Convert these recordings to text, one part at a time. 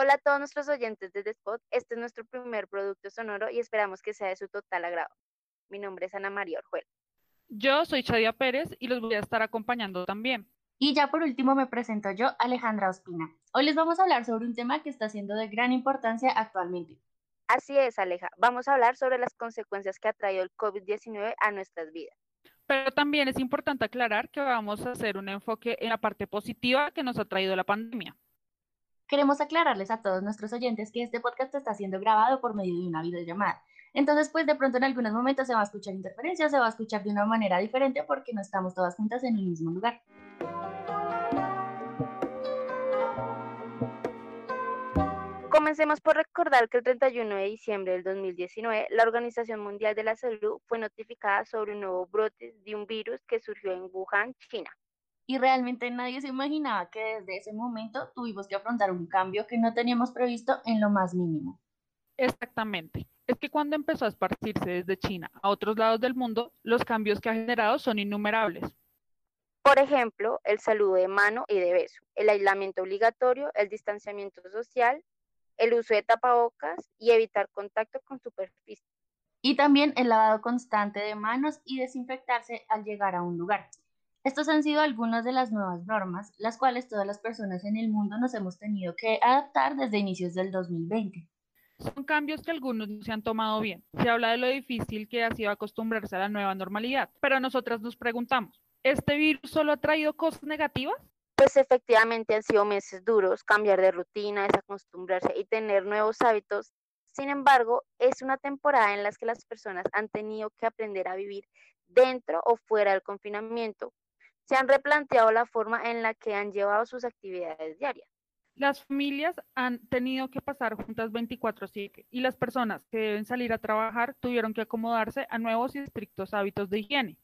Hola a todos nuestros oyentes desde Spot. Este es nuestro primer producto sonoro y esperamos que sea de su total agrado. Mi nombre es Ana María Orjuel. Yo soy Chadia Pérez y los voy a estar acompañando también. Y ya por último me presento yo, Alejandra Ospina. Hoy les vamos a hablar sobre un tema que está siendo de gran importancia actualmente. Así es, Aleja. Vamos a hablar sobre las consecuencias que ha traído el COVID-19 a nuestras vidas. Pero también es importante aclarar que vamos a hacer un enfoque en la parte positiva que nos ha traído la pandemia. Queremos aclararles a todos nuestros oyentes que este podcast está siendo grabado por medio de una videollamada. Entonces, pues de pronto en algunos momentos se va a escuchar interferencias, se va a escuchar de una manera diferente porque no estamos todas juntas en el mismo lugar. Comencemos por recordar que el 31 de diciembre del 2019, la Organización Mundial de la Salud fue notificada sobre un nuevo brote de un virus que surgió en Wuhan, China y realmente nadie se imaginaba que desde ese momento tuvimos que afrontar un cambio que no teníamos previsto en lo más mínimo. Exactamente. Es que cuando empezó a esparcirse desde China a otros lados del mundo, los cambios que ha generado son innumerables. Por ejemplo, el saludo de mano y de beso, el aislamiento obligatorio, el distanciamiento social, el uso de tapabocas y evitar contacto con superficies. Y también el lavado constante de manos y desinfectarse al llegar a un lugar. Estos han sido algunas de las nuevas normas, las cuales todas las personas en el mundo nos hemos tenido que adaptar desde inicios del 2020. Son cambios que algunos no se han tomado bien. Se habla de lo difícil que ha sido acostumbrarse a la nueva normalidad, pero nosotras nos preguntamos, ¿este virus solo ha traído cosas negativas? Pues efectivamente han sido meses duros, cambiar de rutina, desacostumbrarse y tener nuevos hábitos. Sin embargo, es una temporada en la que las personas han tenido que aprender a vivir dentro o fuera del confinamiento, se han replanteado la forma en la que han llevado sus actividades diarias. Las familias han tenido que pasar juntas 24/7 y las personas que deben salir a trabajar tuvieron que acomodarse a nuevos y estrictos hábitos de higiene.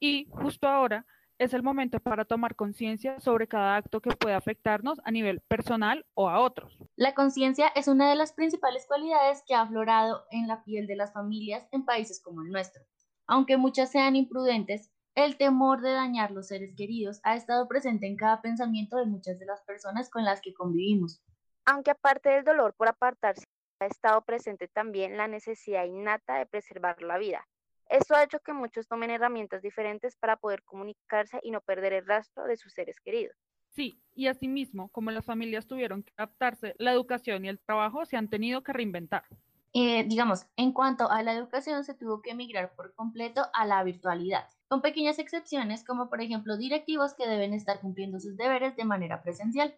Y justo ahora es el momento para tomar conciencia sobre cada acto que puede afectarnos a nivel personal o a otros. La conciencia es una de las principales cualidades que ha aflorado en la piel de las familias en países como el nuestro. Aunque muchas sean imprudentes, el temor de dañar los seres queridos ha estado presente en cada pensamiento de muchas de las personas con las que convivimos. Aunque aparte del dolor por apartarse, ha estado presente también la necesidad innata de preservar la vida. Esto ha hecho que muchos tomen herramientas diferentes para poder comunicarse y no perder el rastro de sus seres queridos. Sí, y asimismo, como las familias tuvieron que adaptarse, la educación y el trabajo se han tenido que reinventar. Eh, digamos, en cuanto a la educación, se tuvo que emigrar por completo a la virtualidad, con pequeñas excepciones como por ejemplo directivos que deben estar cumpliendo sus deberes de manera presencial.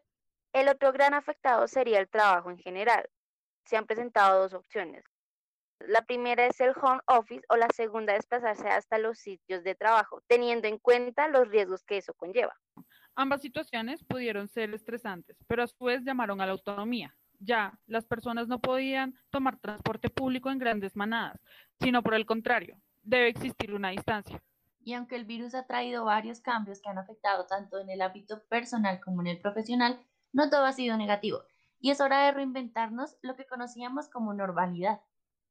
El otro gran afectado sería el trabajo en general. Se han presentado dos opciones. La primera es el home office o la segunda desplazarse hasta los sitios de trabajo, teniendo en cuenta los riesgos que eso conlleva. Ambas situaciones pudieron ser estresantes, pero a su vez llamaron a la autonomía, ya las personas no podían tomar transporte público en grandes manadas, sino por el contrario, debe existir una distancia. Y aunque el virus ha traído varios cambios que han afectado tanto en el ámbito personal como en el profesional, no todo ha sido negativo. Y es hora de reinventarnos lo que conocíamos como normalidad.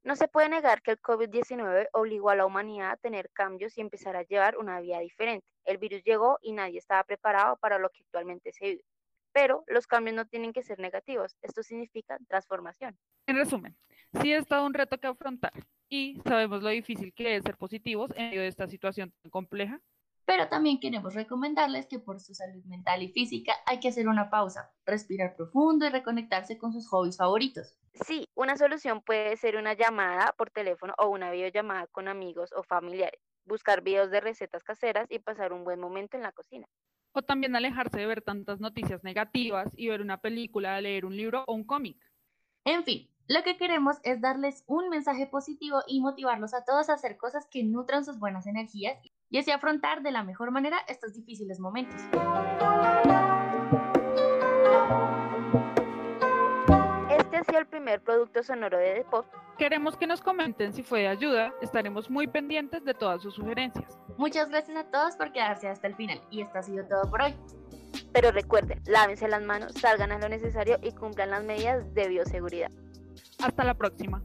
No se puede negar que el COVID-19 obligó a la humanidad a tener cambios y empezar a llevar una vida diferente. El virus llegó y nadie estaba preparado para lo que actualmente se vive pero los cambios no tienen que ser negativos. Esto significa transformación. En resumen, sí es todo un reto que afrontar y sabemos lo difícil que es ser positivos en medio de esta situación tan compleja. Pero también queremos recomendarles que por su salud mental y física hay que hacer una pausa, respirar profundo y reconectarse con sus hobbies favoritos. Sí, una solución puede ser una llamada por teléfono o una videollamada con amigos o familiares, buscar videos de recetas caseras y pasar un buen momento en la cocina o también alejarse de ver tantas noticias negativas y ver una película, leer un libro o un cómic. En fin, lo que queremos es darles un mensaje positivo y motivarlos a todos a hacer cosas que nutran sus buenas energías y así afrontar de la mejor manera estos difíciles momentos. Este ha sido el primer producto sonoro de Depop. Queremos que nos comenten si fue de ayuda, estaremos muy pendientes de todas sus sugerencias. Muchas gracias a todos por quedarse hasta el final y esto ha sido todo por hoy. Pero recuerden, lávense las manos, salgan a lo necesario y cumplan las medidas de bioseguridad. Hasta la próxima.